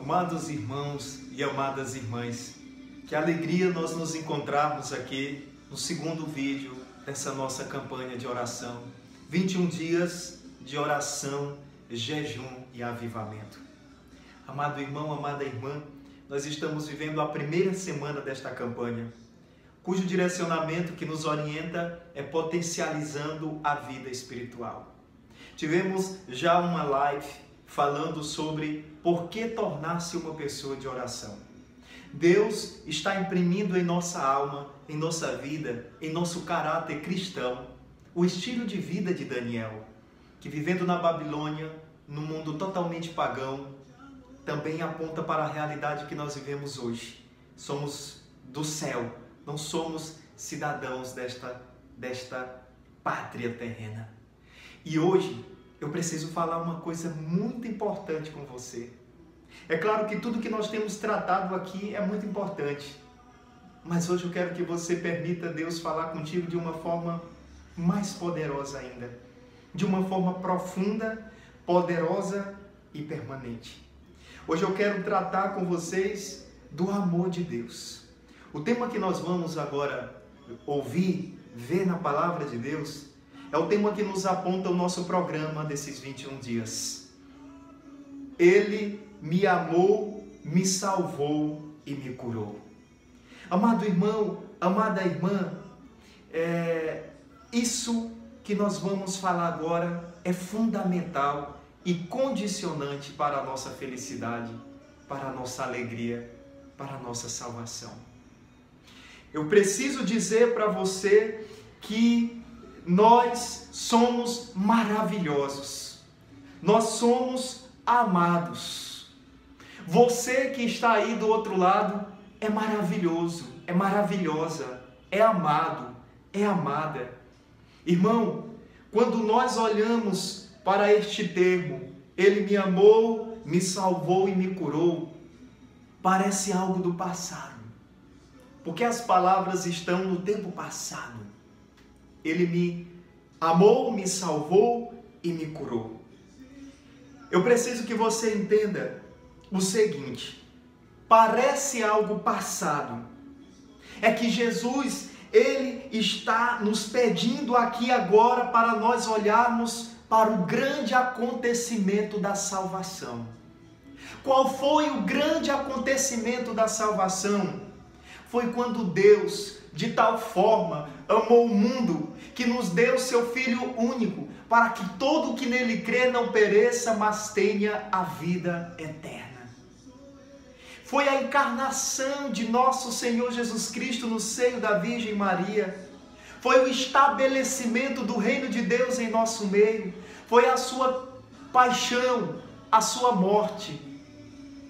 Amados irmãos e amadas irmãs, que alegria nós nos encontrarmos aqui no segundo vídeo dessa nossa campanha de oração. 21 dias de oração, jejum e avivamento. Amado irmão, amada irmã, nós estamos vivendo a primeira semana desta campanha, cujo direcionamento que nos orienta é potencializando a vida espiritual. Tivemos já uma live falando sobre por que tornar-se uma pessoa de oração. Deus está imprimindo em nossa alma, em nossa vida, em nosso caráter cristão, o estilo de vida de Daniel, que vivendo na Babilônia, num mundo totalmente pagão, também aponta para a realidade que nós vivemos hoje. Somos do céu, não somos cidadãos desta, desta pátria terrena. E hoje eu preciso falar uma coisa muito importante com você. É claro que tudo que nós temos tratado aqui é muito importante, mas hoje eu quero que você permita Deus falar contigo de uma forma mais poderosa ainda, de uma forma profunda, poderosa e permanente. Hoje eu quero tratar com vocês do amor de Deus. O tema que nós vamos agora ouvir, ver na palavra de Deus, é o tema que nos aponta o nosso programa desses 21 dias. Ele me amou, me salvou e me curou. Amado irmão, amada irmã, é, isso que nós vamos falar agora é fundamental e condicionante para a nossa felicidade, para a nossa alegria, para a nossa salvação. Eu preciso dizer para você que nós somos maravilhosos. Nós somos amados. Você que está aí do outro lado é maravilhoso, é maravilhosa, é amado, é amada. Irmão, quando nós olhamos para este termo, ele me amou, me salvou e me curou, parece algo do passado. Porque as palavras estão no tempo passado. Ele me amou, me salvou e me curou. Eu preciso que você entenda o seguinte: parece algo passado. É que Jesus, ele está nos pedindo aqui agora para nós olharmos para o grande acontecimento da salvação. Qual foi o grande acontecimento da salvação? Foi quando Deus de tal forma amou o mundo que nos deu seu Filho único, para que todo que nele crê não pereça, mas tenha a vida eterna. Foi a encarnação de nosso Senhor Jesus Cristo no seio da Virgem Maria. Foi o estabelecimento do reino de Deus em nosso meio. Foi a sua paixão, a sua morte,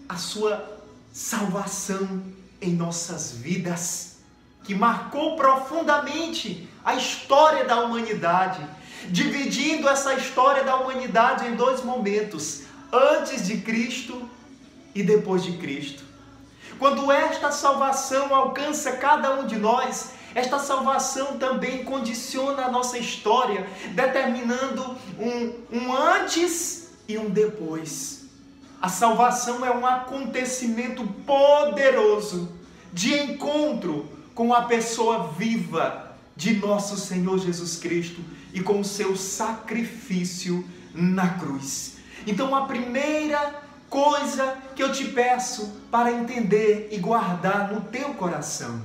a sua salvação em nossas vidas que marcou profundamente a história da humanidade, dividindo essa história da humanidade em dois momentos: antes de Cristo e depois de Cristo. Quando esta salvação alcança cada um de nós, esta salvação também condiciona a nossa história, determinando um, um antes e um depois. A salvação é um acontecimento poderoso de encontro com a pessoa viva de nosso Senhor Jesus Cristo e com o seu sacrifício na cruz. Então, a primeira coisa que eu te peço para entender e guardar no teu coração,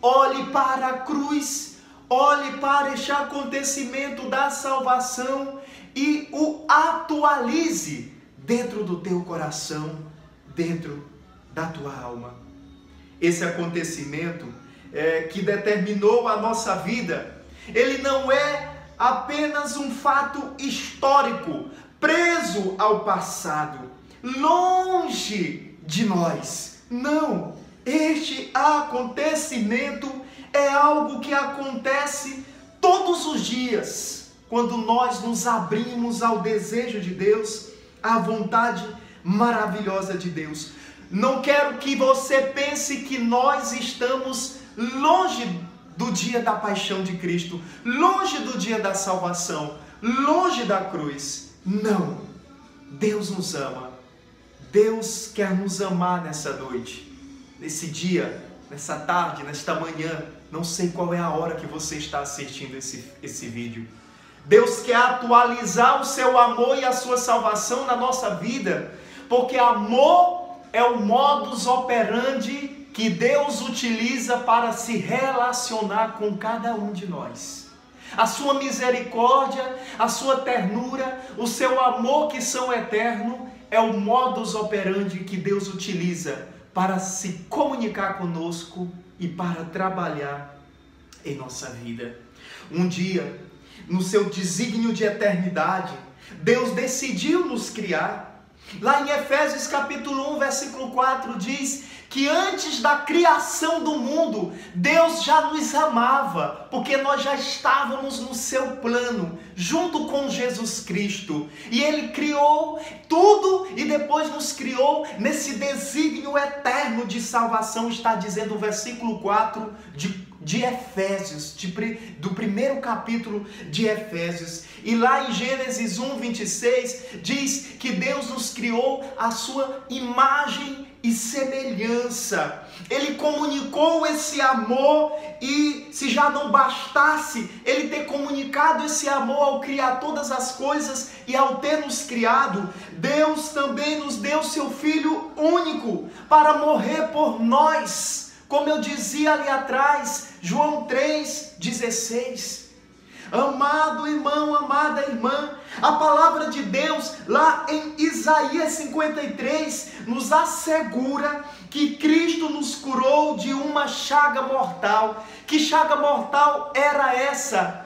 olhe para a cruz, olhe para este acontecimento da salvação e o atualize dentro do teu coração, dentro da tua alma esse acontecimento é, que determinou a nossa vida, ele não é apenas um fato histórico, preso ao passado, longe de nós. Não, este acontecimento é algo que acontece todos os dias, quando nós nos abrimos ao desejo de Deus, à vontade maravilhosa de Deus. Não quero que você pense que nós estamos longe do dia da paixão de Cristo, longe do dia da salvação, longe da cruz. Não. Deus nos ama. Deus quer nos amar nessa noite, nesse dia, nessa tarde, nesta manhã. Não sei qual é a hora que você está assistindo esse, esse vídeo. Deus quer atualizar o seu amor e a sua salvação na nossa vida, porque amor é o modus operandi que Deus utiliza para se relacionar com cada um de nós. A sua misericórdia, a sua ternura, o seu amor que são eterno é o modus operandi que Deus utiliza para se comunicar conosco e para trabalhar em nossa vida. Um dia, no seu desígnio de eternidade, Deus decidiu nos criar. Lá em Efésios capítulo 1, versículo 4 diz que antes da criação do mundo, Deus já nos amava, porque nós já estávamos no seu plano, junto com Jesus Cristo. E ele criou tudo e depois nos criou nesse desígnio eterno de salvação, está dizendo o versículo 4 de de Efésios, de, do primeiro capítulo de Efésios. E lá em Gênesis 1, 26, diz que Deus nos criou a sua imagem e semelhança. Ele comunicou esse amor e se já não bastasse ele ter comunicado esse amor ao criar todas as coisas e ao ter nos criado, Deus também nos deu seu filho único para morrer por nós como eu dizia ali atrás, João 3,16. Amado irmão, amada irmã, a palavra de Deus, lá em Isaías 53, nos assegura que Cristo nos curou de uma chaga mortal. Que chaga mortal era essa?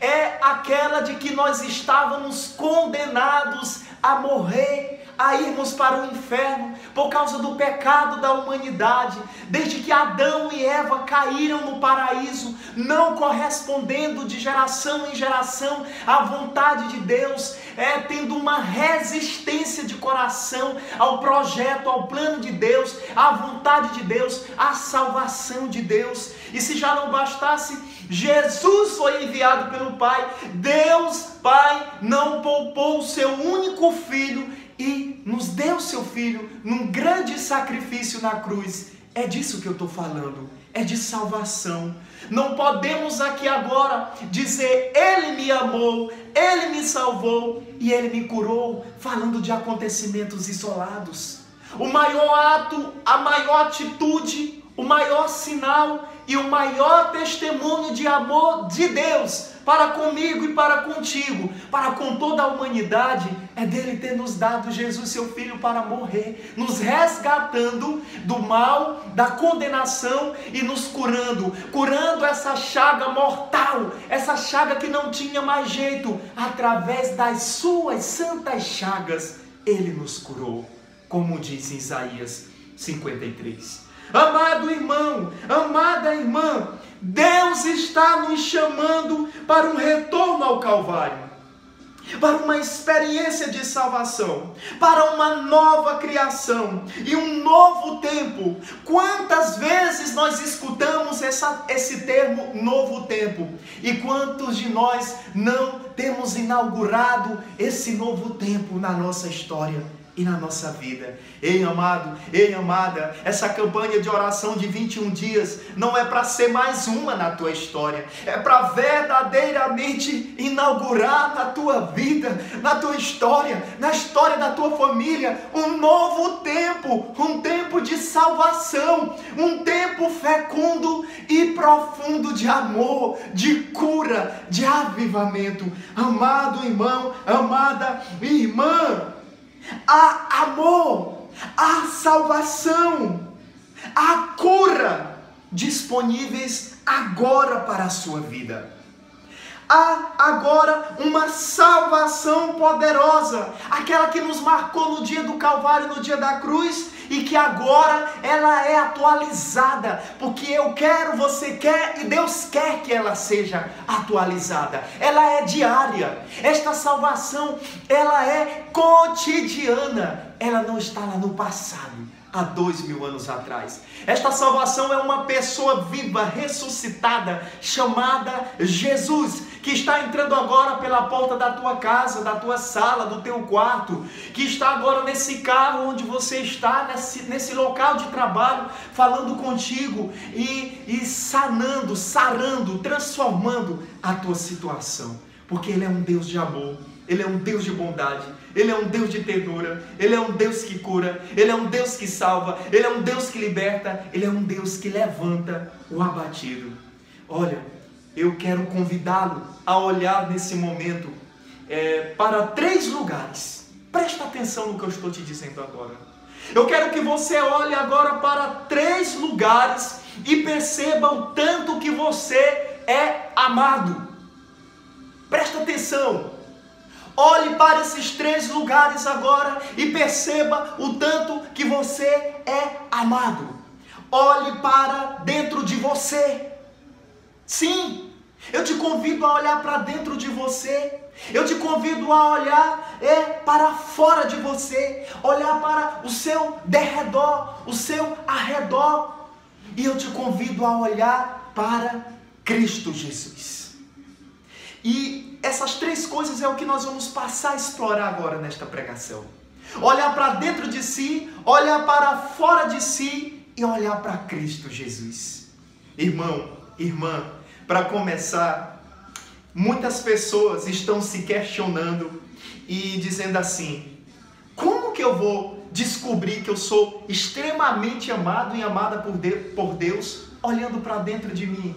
É aquela de que nós estávamos condenados a morrer a irmos para o inferno por causa do pecado da humanidade, desde que Adão e Eva caíram no paraíso, não correspondendo de geração em geração à vontade de Deus, é tendo uma resistência de coração ao projeto, ao plano de Deus, à vontade de Deus, à salvação de Deus. E se já não bastasse, Jesus foi enviado pelo Pai. Deus Pai não poupou o seu único filho e nos deu seu filho num grande sacrifício na cruz. É disso que eu estou falando, é de salvação. Não podemos aqui agora dizer Ele me amou, Ele me salvou e Ele me curou, falando de acontecimentos isolados. O maior ato, a maior atitude, o maior sinal e o maior testemunho de amor de Deus para comigo e para contigo, para com toda a humanidade, é dele ter nos dado Jesus, seu filho, para morrer, nos resgatando do mal, da condenação e nos curando, curando essa chaga mortal, essa chaga que não tinha mais jeito, através das suas santas chagas, ele nos curou, como diz Isaías 53. Amado irmão, amada irmã, Deus está nos chamando para um retorno ao Calvário para uma experiência de salvação, para uma nova criação e um novo tempo. Quantas vezes nós escutamos essa, esse termo novo tempo e quantos de nós não temos inaugurado esse novo tempo na nossa história? E na nossa vida. Ei, amado, ei, amada, essa campanha de oração de 21 dias não é para ser mais uma na tua história, é para verdadeiramente inaugurar na tua vida, na tua história, na história da tua família, um novo tempo, um tempo de salvação, um tempo fecundo e profundo de amor, de cura, de avivamento. Amado irmão, amada irmã, há amor, há salvação, há cura disponíveis agora para a sua vida. Há agora uma salvação poderosa, aquela que nos marcou no dia do Calvário, no dia da cruz, e que agora ela é atualizada, porque eu quero, você quer e Deus quer que ela seja atualizada. Ela é diária. Esta salvação, ela é cotidiana. Ela não está lá no passado há dois mil anos atrás. Esta salvação é uma pessoa viva, ressuscitada, chamada Jesus, que está entrando agora pela porta da tua casa, da tua sala, do teu quarto, que está agora nesse carro onde você está, nesse, nesse local de trabalho, falando contigo e, e sanando, sarando, transformando a tua situação, porque Ele é um Deus de amor, Ele é um Deus de bondade, Ele é um Deus de ternura, Ele é um Deus que cura, Ele é um Deus que salva, Ele é um Deus que liberta, Ele é um Deus que levanta o abatido. Olha, eu quero convidá-lo a olhar nesse momento é, para três lugares. Presta atenção no que eu estou te dizendo agora. Eu quero que você olhe agora para três lugares e perceba o tanto que você é amado. Presta atenção. Olhe para esses três lugares agora e perceba o tanto que você é amado. Olhe para dentro de você. Sim, eu te convido a olhar para dentro de você. Eu te convido a olhar é, para fora de você, olhar para o seu derredor, o seu arredor. E eu te convido a olhar para Cristo Jesus. E essas três coisas é o que nós vamos passar a explorar agora nesta pregação. Olhar para dentro de si, olhar para fora de si e olhar para Cristo Jesus. Irmão, irmã, para começar, muitas pessoas estão se questionando e dizendo assim: como que eu vou descobrir que eu sou extremamente amado e amada por Deus olhando para dentro de mim?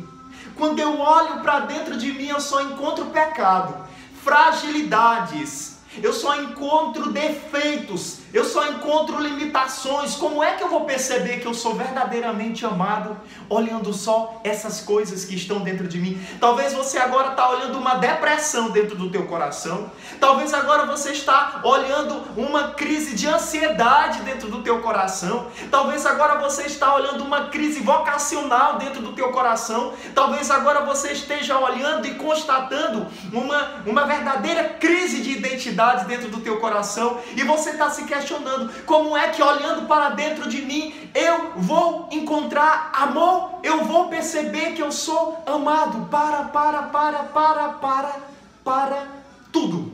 Quando eu olho para dentro de mim, eu só encontro pecado, fragilidades, eu só encontro defeitos, eu só encontro limitações. Como é que eu vou perceber que eu sou verdadeiramente amado olhando só essas coisas que estão dentro de mim? Talvez você agora está olhando uma depressão dentro do teu coração. Talvez agora você está olhando uma crise de ansiedade dentro do teu coração. Talvez agora você está olhando uma crise vocacional dentro do teu coração. Talvez agora você esteja olhando e constatando uma, uma verdadeira crise de identidade dentro do teu coração. E você está se questionando como é que olhando para dentro de mim eu vou encontrar amor, eu vou perceber que eu sou amado. Para, para, para, para, para, para tudo.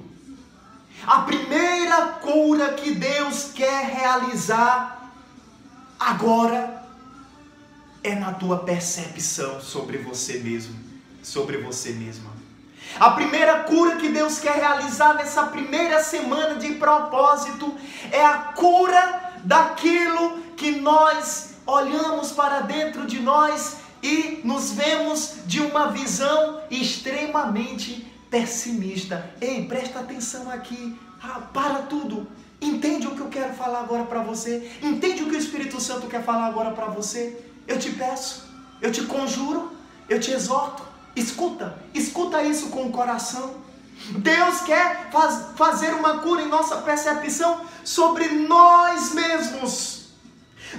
A primeira cura que Deus quer realizar agora é na tua percepção sobre você mesmo, sobre você mesma. A primeira cura que Deus quer realizar nessa primeira semana de propósito é a cura daquilo que nós olhamos para dentro de nós e nos vemos de uma visão extremamente pessimista. Ei, presta atenção aqui. Ah, para tudo. Entende o que eu quero falar agora para você? Entende o que o Espírito Santo quer falar agora para você? Eu te peço, eu te conjuro, eu te exorto Escuta, escuta isso com o coração. Deus quer faz, fazer uma cura em nossa percepção sobre nós mesmos.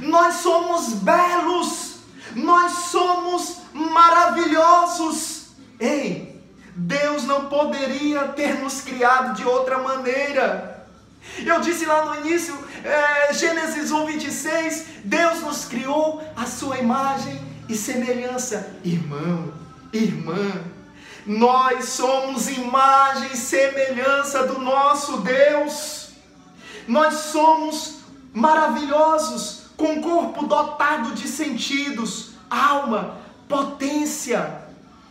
Nós somos belos, nós somos maravilhosos. Ei, Deus não poderia ter nos criado de outra maneira. Eu disse lá no início, é, Gênesis 1, 26, Deus nos criou a sua imagem e semelhança. Irmão, irmã. Nós somos imagem e semelhança do nosso Deus. Nós somos maravilhosos, com corpo dotado de sentidos, alma, potência.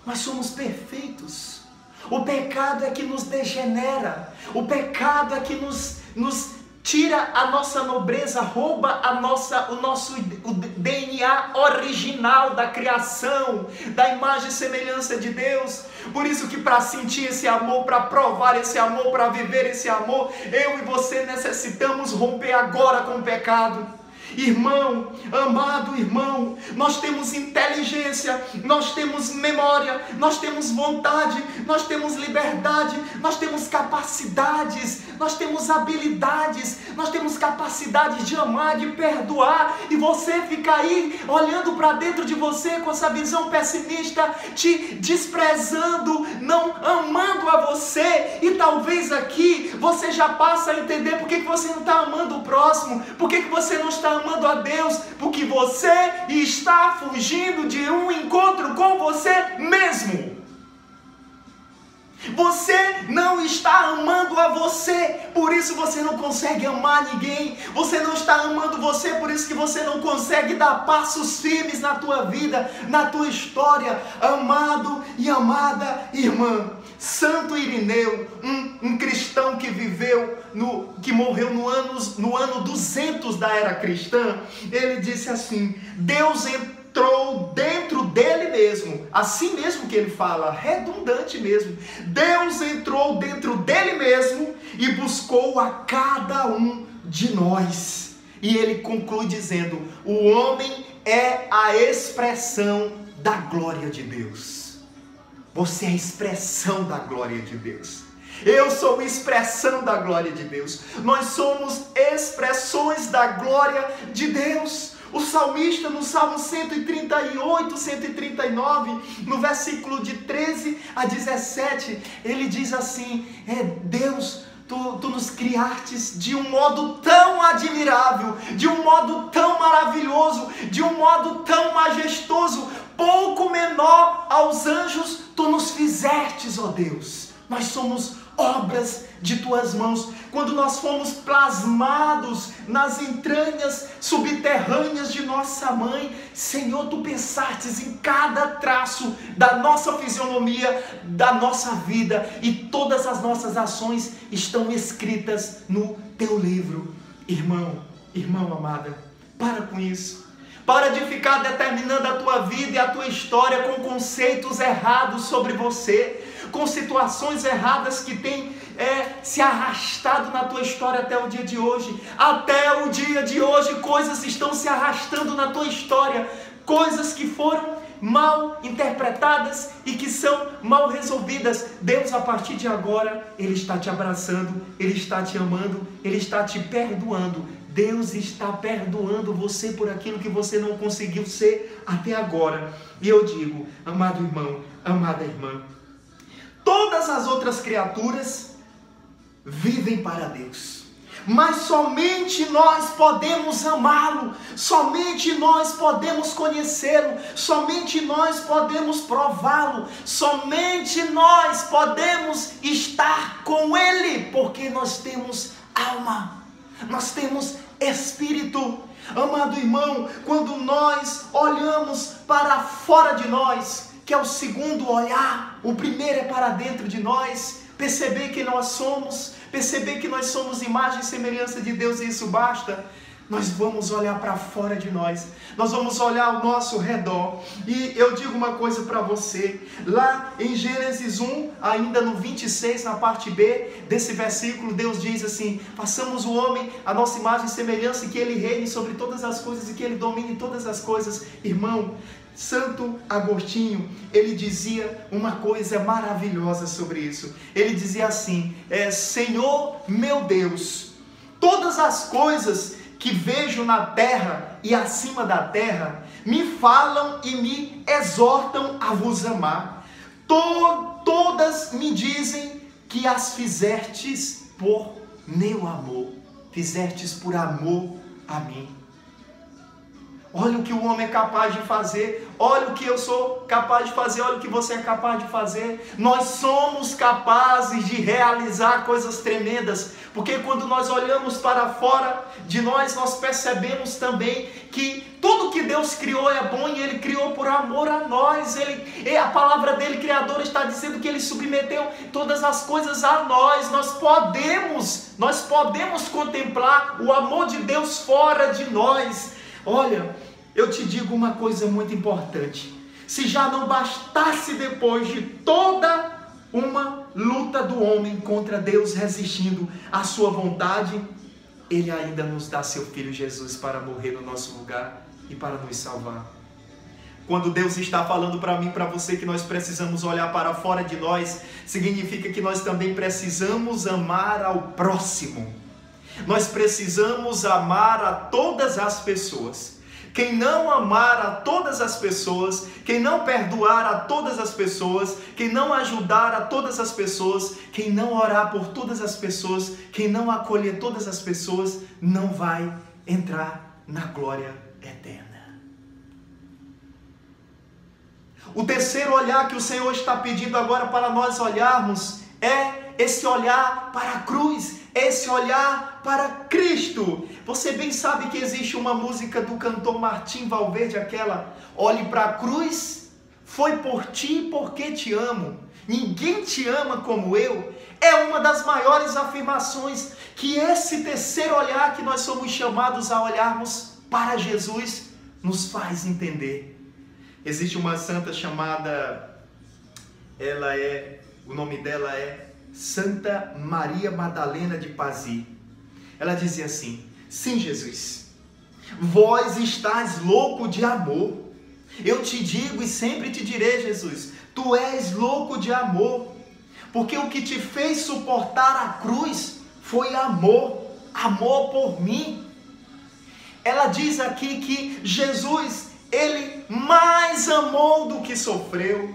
Nós somos perfeitos. O pecado é que nos degenera, o pecado é que nos, nos tira a nossa nobreza, rouba a nossa, o nosso o DNA original da criação, da imagem e semelhança de Deus. Por isso que para sentir esse amor, para provar esse amor, para viver esse amor, eu e você necessitamos romper agora com o pecado. Irmão, amado irmão, nós temos inteligência, nós temos memória, nós temos vontade, nós temos liberdade, nós temos capacidades, nós temos habilidades, nós temos capacidade de amar, de perdoar, e você fica aí olhando para dentro de você com essa visão pessimista, te desprezando, não amando a você, e talvez aqui você já passa a entender por que você não está amando o próximo, por que você não está amando a Deus, porque você está fugindo de um encontro com você mesmo. Você não está amando a você, por isso você não consegue amar ninguém. Você não está amando você, por isso que você não consegue dar passos firmes na tua vida, na tua história. Amado e amada irmã, Santo Irineu, um, um cristão que viveu, no, que morreu no ano, no ano 200 da era cristã, ele disse assim: Deus entrou dentro dele mesmo. Assim mesmo que ele fala, redundante mesmo. Deus entrou dentro dele mesmo e buscou a cada um de nós. E ele conclui dizendo: o homem é a expressão da glória de Deus. Você é a expressão da glória de Deus. Eu sou expressão da glória de Deus. Nós somos expressões da glória de Deus. O salmista no Salmo 138, 139, no versículo de 13 a 17, ele diz assim: É Deus, tu, tu nos criastes de um modo tão admirável, de um modo tão maravilhoso, de um modo tão majestoso, pouco menor aos anjos, tu nos fizestes, ó Deus. Nós somos obras de tuas mãos. Quando nós fomos plasmados nas entranhas subterrâneas de nossa mãe, Senhor, tu pensastes em cada traço da nossa fisionomia, da nossa vida e todas as nossas ações estão escritas no teu livro. Irmão, irmão amada, para com isso. Para de ficar determinando a tua vida e a tua história com conceitos errados sobre você, com situações erradas que têm é, se arrastado na tua história até o dia de hoje. Até o dia de hoje, coisas estão se arrastando na tua história, coisas que foram mal interpretadas e que são mal resolvidas. Deus, a partir de agora, Ele está te abraçando, Ele está te amando, Ele está te perdoando. Deus está perdoando você por aquilo que você não conseguiu ser até agora. E eu digo, amado irmão, amada irmã, todas as outras criaturas vivem para Deus. Mas somente nós podemos amá-lo, somente nós podemos conhecê-lo, somente nós podemos prová-lo, somente nós podemos estar com ele, porque nós temos alma, nós temos espírito. Amado irmão, quando nós olhamos para fora de nós, que é o segundo olhar, o primeiro é para dentro de nós, perceber que nós somos, perceber que nós somos imagem e semelhança de Deus e isso basta nós vamos olhar para fora de nós, nós vamos olhar ao nosso redor. E eu digo uma coisa para você, lá em Gênesis 1, ainda no 26, na parte B desse versículo, Deus diz assim: façamos o homem a nossa imagem e semelhança, e que ele reine sobre todas as coisas e que ele domine todas as coisas. Irmão, Santo Agostinho, ele dizia uma coisa maravilhosa sobre isso. Ele dizia assim: é, Senhor meu Deus, todas as coisas que vejo na terra e acima da terra me falam e me exortam a vos amar. To, todas me dizem que as fizestes por meu amor, fizestes por amor a mim. Olha o que o homem é capaz de fazer, olha o que eu sou capaz de fazer, olha o que você é capaz de fazer. Nós somos capazes de realizar coisas tremendas, porque quando nós olhamos para fora de nós, nós percebemos também que tudo que Deus criou é bom e Ele criou por amor a nós. Ele, a palavra dele, Criador, está dizendo que Ele submeteu todas as coisas a nós. Nós podemos, nós podemos contemplar o amor de Deus fora de nós. Olha, eu te digo uma coisa muito importante. Se já não bastasse depois de toda uma luta do homem contra Deus resistindo à sua vontade, ele ainda nos dá seu filho Jesus para morrer no nosso lugar e para nos salvar. Quando Deus está falando para mim, para você que nós precisamos olhar para fora de nós, significa que nós também precisamos amar ao próximo. Nós precisamos amar a todas as pessoas. Quem não amar a todas as pessoas, quem não perdoar a todas as pessoas, quem não ajudar a todas as pessoas, quem não orar por todas as pessoas, quem não acolher todas as pessoas, não vai entrar na glória eterna. O terceiro olhar que o Senhor está pedindo agora para nós olharmos é esse olhar para a cruz, esse olhar para Cristo. Você bem sabe que existe uma música do cantor Martim Valverde, aquela Olhe para a cruz, foi por ti porque te amo. Ninguém te ama como eu. É uma das maiores afirmações que esse terceiro olhar que nós somos chamados a olharmos para Jesus nos faz entender. Existe uma santa chamada, ela é, o nome dela é Santa Maria Madalena de Pazzi. Ela dizia assim: Sim, Jesus, vós estás louco de amor. Eu te digo e sempre te direi, Jesus, tu és louco de amor, porque o que te fez suportar a cruz foi amor, amor por mim. Ela diz aqui que Jesus, ele mais amou do que sofreu,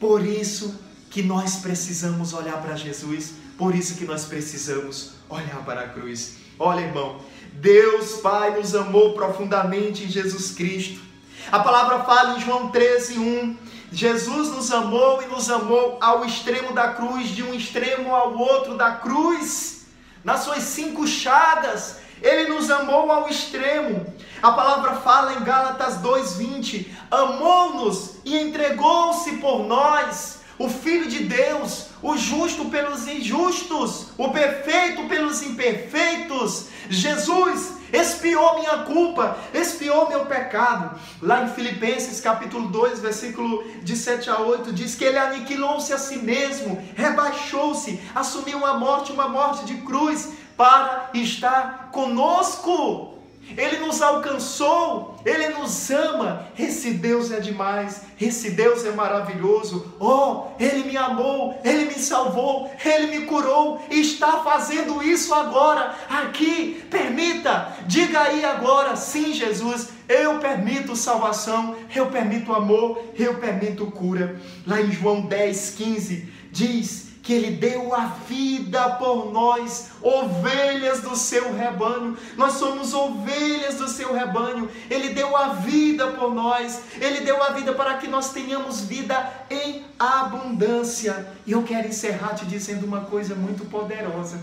por isso que nós precisamos olhar para Jesus, por isso que nós precisamos olhar para a cruz. Olha, irmão, Deus Pai nos amou profundamente em Jesus Cristo. A palavra fala em João 13, 1. Jesus nos amou e nos amou ao extremo da cruz, de um extremo ao outro da cruz, nas suas cinco chagas, ele nos amou ao extremo. A palavra fala em Gálatas 2:20, amou-nos e entregou-se por nós o Filho de Deus, o justo pelos injustos, o perfeito pelos imperfeitos. Jesus expiou minha culpa, expiou meu pecado. Lá em Filipenses capítulo 2, versículo de 7 a 8, diz que ele aniquilou-se a si mesmo, rebaixou-se, assumiu a morte, uma morte de cruz, para estar conosco. Ele nos alcançou, Ele nos ama. Esse Deus é demais, esse Deus é maravilhoso. Oh, Ele me amou, Ele me salvou, Ele me curou e está fazendo isso agora, aqui. Permita, diga aí agora: sim, Jesus, eu permito salvação, eu permito amor, eu permito cura. Lá em João 10, 15, diz que Ele deu a vida por nós, ovelhas do seu rebanho. Nós somos ovelhas do seu rebanho. Ele deu a vida por nós. Ele deu a vida para que nós tenhamos vida em abundância. E eu quero encerrar te dizendo uma coisa muito poderosa.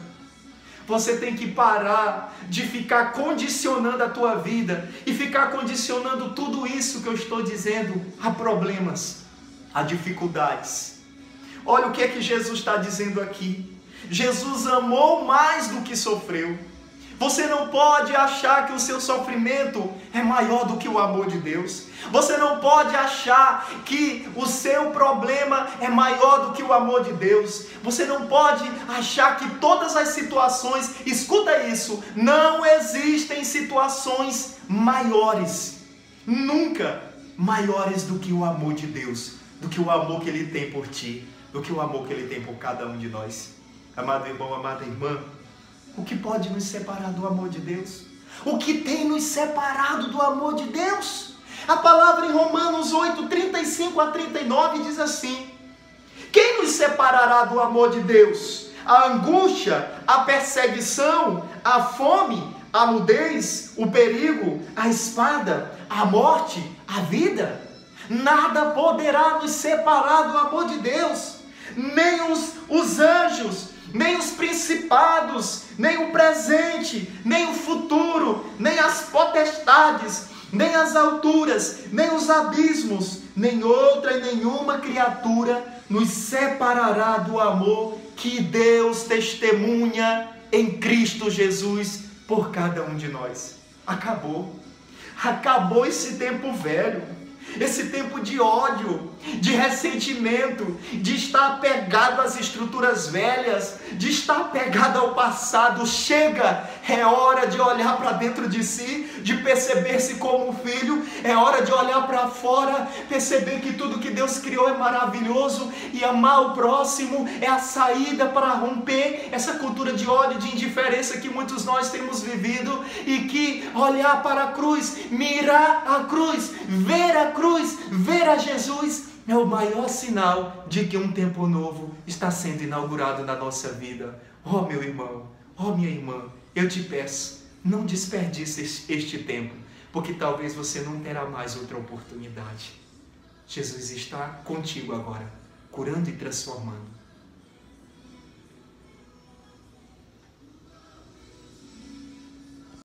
Você tem que parar de ficar condicionando a tua vida e ficar condicionando tudo isso que eu estou dizendo a problemas, a dificuldades Olha o que é que Jesus está dizendo aqui. Jesus amou mais do que sofreu. Você não pode achar que o seu sofrimento é maior do que o amor de Deus. Você não pode achar que o seu problema é maior do que o amor de Deus. Você não pode achar que todas as situações, escuta isso, não existem situações maiores, nunca maiores do que o amor de Deus, do que o amor que Ele tem por ti do que o amor que Ele tem por cada um de nós. Amado irmão, amada irmã, o que pode nos separar do amor de Deus? O que tem nos separado do amor de Deus? A palavra em Romanos 8, 35 a 39 diz assim: Quem nos separará do amor de Deus? A angústia, a perseguição, a fome, a nudez, o perigo, a espada, a morte, a vida? Nada poderá nos separar do amor de Deus nem os, os anjos, nem os principados, nem o presente, nem o futuro, nem as potestades, nem as alturas, nem os abismos, nem outra e nenhuma criatura nos separará do amor que Deus testemunha em Cristo Jesus por cada um de nós. Acabou. Acabou esse tempo velho esse tempo de ódio, de ressentimento, de estar apegado às estruturas velhas, de estar apegado ao passado. Chega, é hora de olhar para dentro de si, de perceber-se como filho, é hora de olhar para fora, perceber que tudo que Deus criou é maravilhoso e amar o próximo é a saída para romper essa cultura de ódio, de indiferença que muitos nós temos vivido e que olhar para a cruz, mirar a cruz, ver a cruz cruz, ver a Jesus é o maior sinal de que um tempo novo está sendo inaugurado na nossa vida. Oh, meu irmão, oh, minha irmã, eu te peço, não desperdice este tempo, porque talvez você não terá mais outra oportunidade. Jesus está contigo agora, curando e transformando.